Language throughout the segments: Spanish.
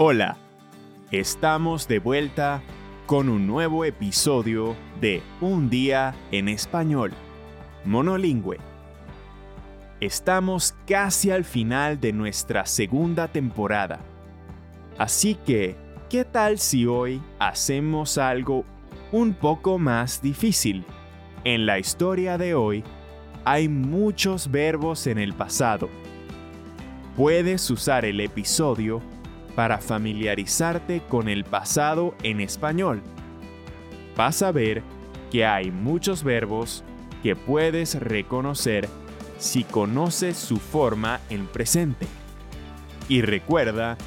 Hola, estamos de vuelta con un nuevo episodio de Un día en español, monolingüe. Estamos casi al final de nuestra segunda temporada. Así que, ¿qué tal si hoy hacemos algo un poco más difícil? En la historia de hoy hay muchos verbos en el pasado. Puedes usar el episodio para familiarizarte con el pasado en español. Vas a ver que hay muchos verbos que puedes reconocer si conoces su forma en presente. Y recuerda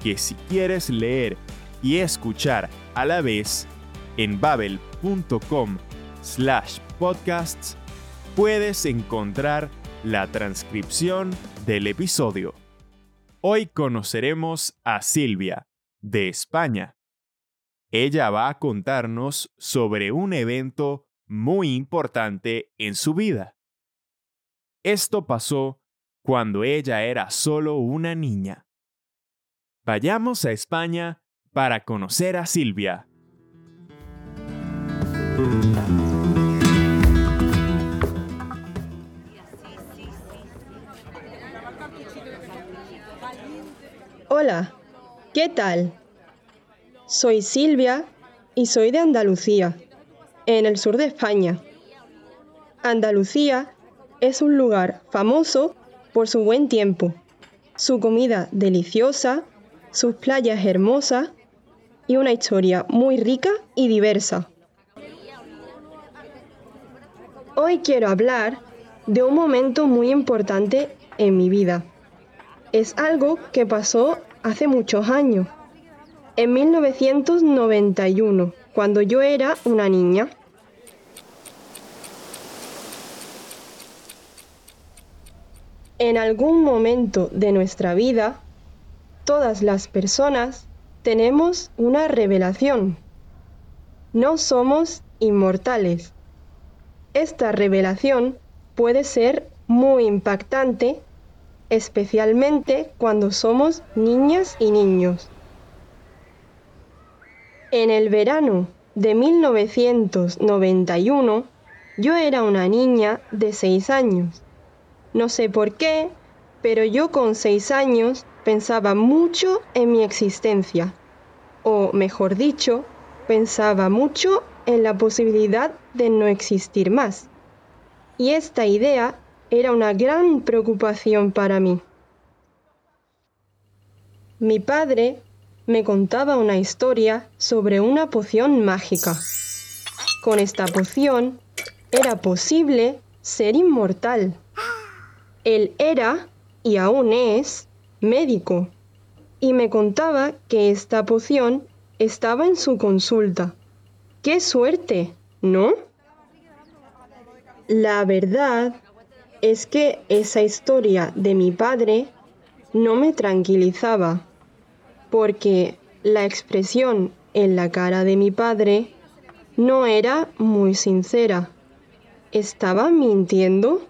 que si quieres leer y escuchar a la vez, en babel.com slash podcasts puedes encontrar la transcripción del episodio. Hoy conoceremos a Silvia, de España. Ella va a contarnos sobre un evento muy importante en su vida. Esto pasó cuando ella era solo una niña. Vayamos a España para conocer a Silvia. Hola, ¿qué tal? Soy Silvia y soy de Andalucía, en el sur de España. Andalucía es un lugar famoso por su buen tiempo, su comida deliciosa, sus playas hermosas y una historia muy rica y diversa. Hoy quiero hablar de un momento muy importante en mi vida es algo que pasó hace muchos años, en 1991, cuando yo era una niña. En algún momento de nuestra vida, todas las personas tenemos una revelación. No somos inmortales. Esta revelación puede ser muy impactante especialmente cuando somos niñas y niños. En el verano de 1991, yo era una niña de 6 años. No sé por qué, pero yo con 6 años pensaba mucho en mi existencia, o mejor dicho, pensaba mucho en la posibilidad de no existir más. Y esta idea era una gran preocupación para mí. Mi padre me contaba una historia sobre una poción mágica. Con esta poción era posible ser inmortal. Él era, y aún es, médico, y me contaba que esta poción estaba en su consulta. ¡Qué suerte! ¿No? La verdad es que esa historia de mi padre no me tranquilizaba, porque la expresión en la cara de mi padre no era muy sincera. ¿Estaba mintiendo?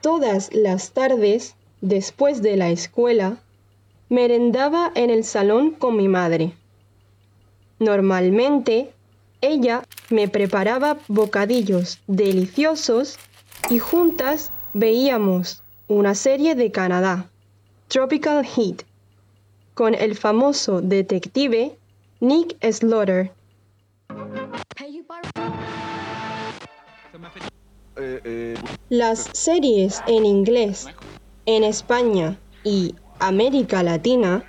Todas las tardes, después de la escuela, merendaba en el salón con mi madre. Normalmente ella me preparaba bocadillos deliciosos y juntas veíamos una serie de Canadá, Tropical Heat, con el famoso detective Nick Slaughter. Las series en inglés, en España y América Latina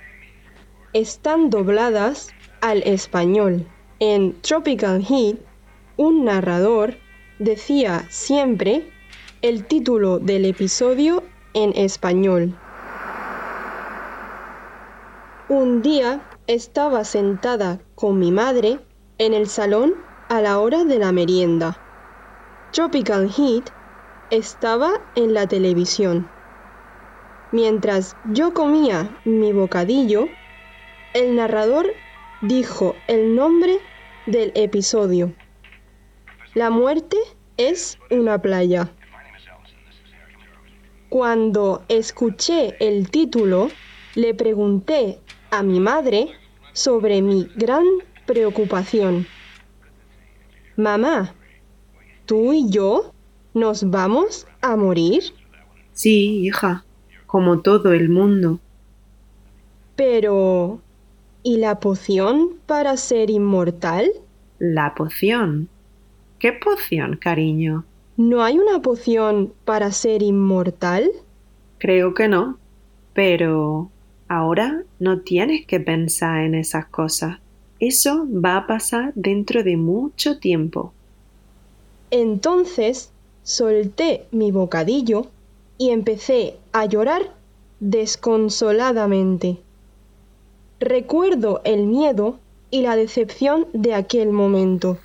están dobladas al español. En Tropical Heat, un narrador decía siempre el título del episodio en español. Un día estaba sentada con mi madre en el salón a la hora de la merienda. Tropical Heat estaba en la televisión. Mientras yo comía mi bocadillo, el narrador dijo el nombre del episodio. La muerte es una playa. Cuando escuché el título, le pregunté a mi madre sobre mi gran preocupación. Mamá, ¿tú y yo nos vamos a morir? Sí, hija, como todo el mundo. Pero... ¿Y la poción para ser inmortal? ¿La poción? ¿Qué poción, cariño? ¿No hay una poción para ser inmortal? Creo que no. Pero ahora no tienes que pensar en esas cosas. Eso va a pasar dentro de mucho tiempo. Entonces solté mi bocadillo y empecé a llorar desconsoladamente. Recuerdo el miedo y la decepción de aquel momento.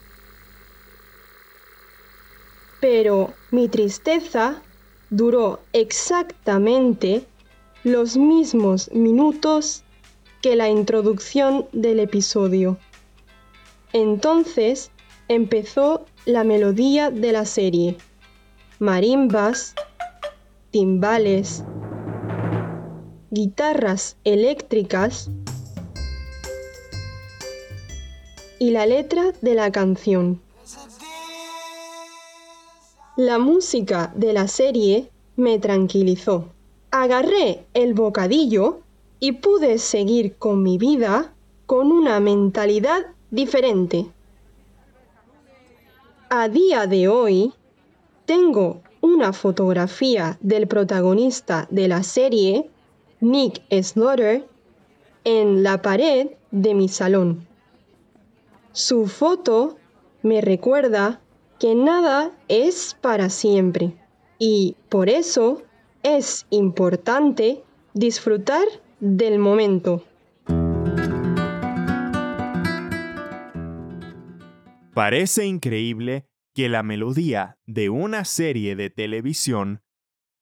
Pero mi tristeza duró exactamente los mismos minutos que la introducción del episodio. Entonces empezó la melodía de la serie. Marimbas, timbales, guitarras eléctricas y la letra de la canción. La música de la serie me tranquilizó. Agarré el bocadillo y pude seguir con mi vida con una mentalidad diferente. A día de hoy, tengo una fotografía del protagonista de la serie, Nick Slaughter, en la pared de mi salón. Su foto me recuerda que nada es para siempre y por eso es importante disfrutar del momento. Parece increíble que la melodía de una serie de televisión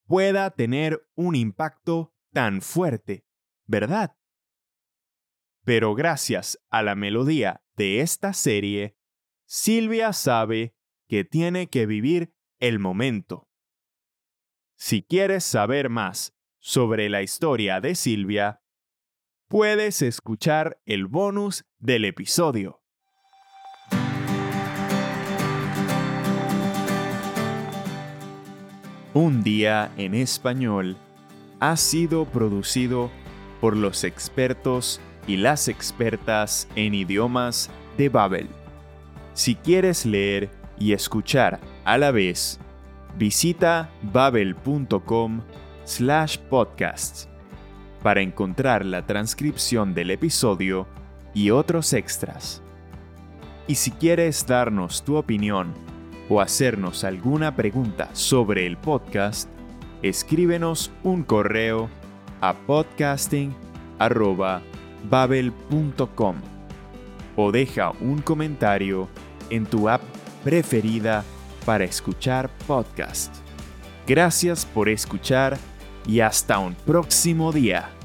pueda tener un impacto tan fuerte, ¿verdad? Pero gracias a la melodía de esta serie, Silvia sabe que tiene que vivir el momento. Si quieres saber más sobre la historia de Silvia, puedes escuchar el bonus del episodio. Un día en español ha sido producido por los expertos y las expertas en idiomas de Babel. Si quieres leer y escuchar a la vez, visita babel.com slash podcasts para encontrar la transcripción del episodio y otros extras. Y si quieres darnos tu opinión o hacernos alguna pregunta sobre el podcast, escríbenos un correo a podcasting.babel.com o deja un comentario en tu app preferida para escuchar podcast. Gracias por escuchar y hasta un próximo día.